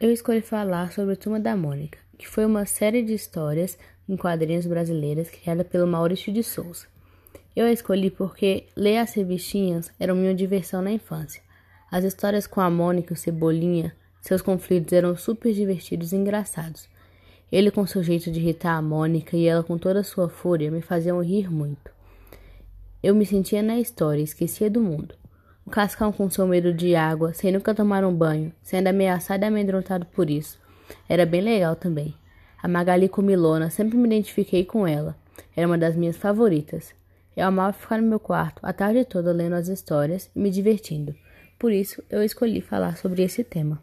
Eu escolhi falar sobre a Turma da Mônica, que foi uma série de histórias em quadrinhos brasileiras criada pelo Maurício de Souza. Eu a escolhi porque ler as revistinhas era minha diversão na infância. As histórias com a Mônica e o Cebolinha, seus conflitos eram super divertidos e engraçados. Ele com seu jeito de irritar a Mônica e ela com toda a sua fúria me faziam rir muito. Eu me sentia na história e esquecia do mundo. O Cascão com seu medo de água, sem nunca tomar um banho, sendo ameaçado e amedrontado por isso. Era bem legal também. A Magali com Milona, sempre me identifiquei com ela. Era uma das minhas favoritas. Eu amava ficar no meu quarto a tarde toda lendo as histórias e me divertindo. Por isso, eu escolhi falar sobre esse tema.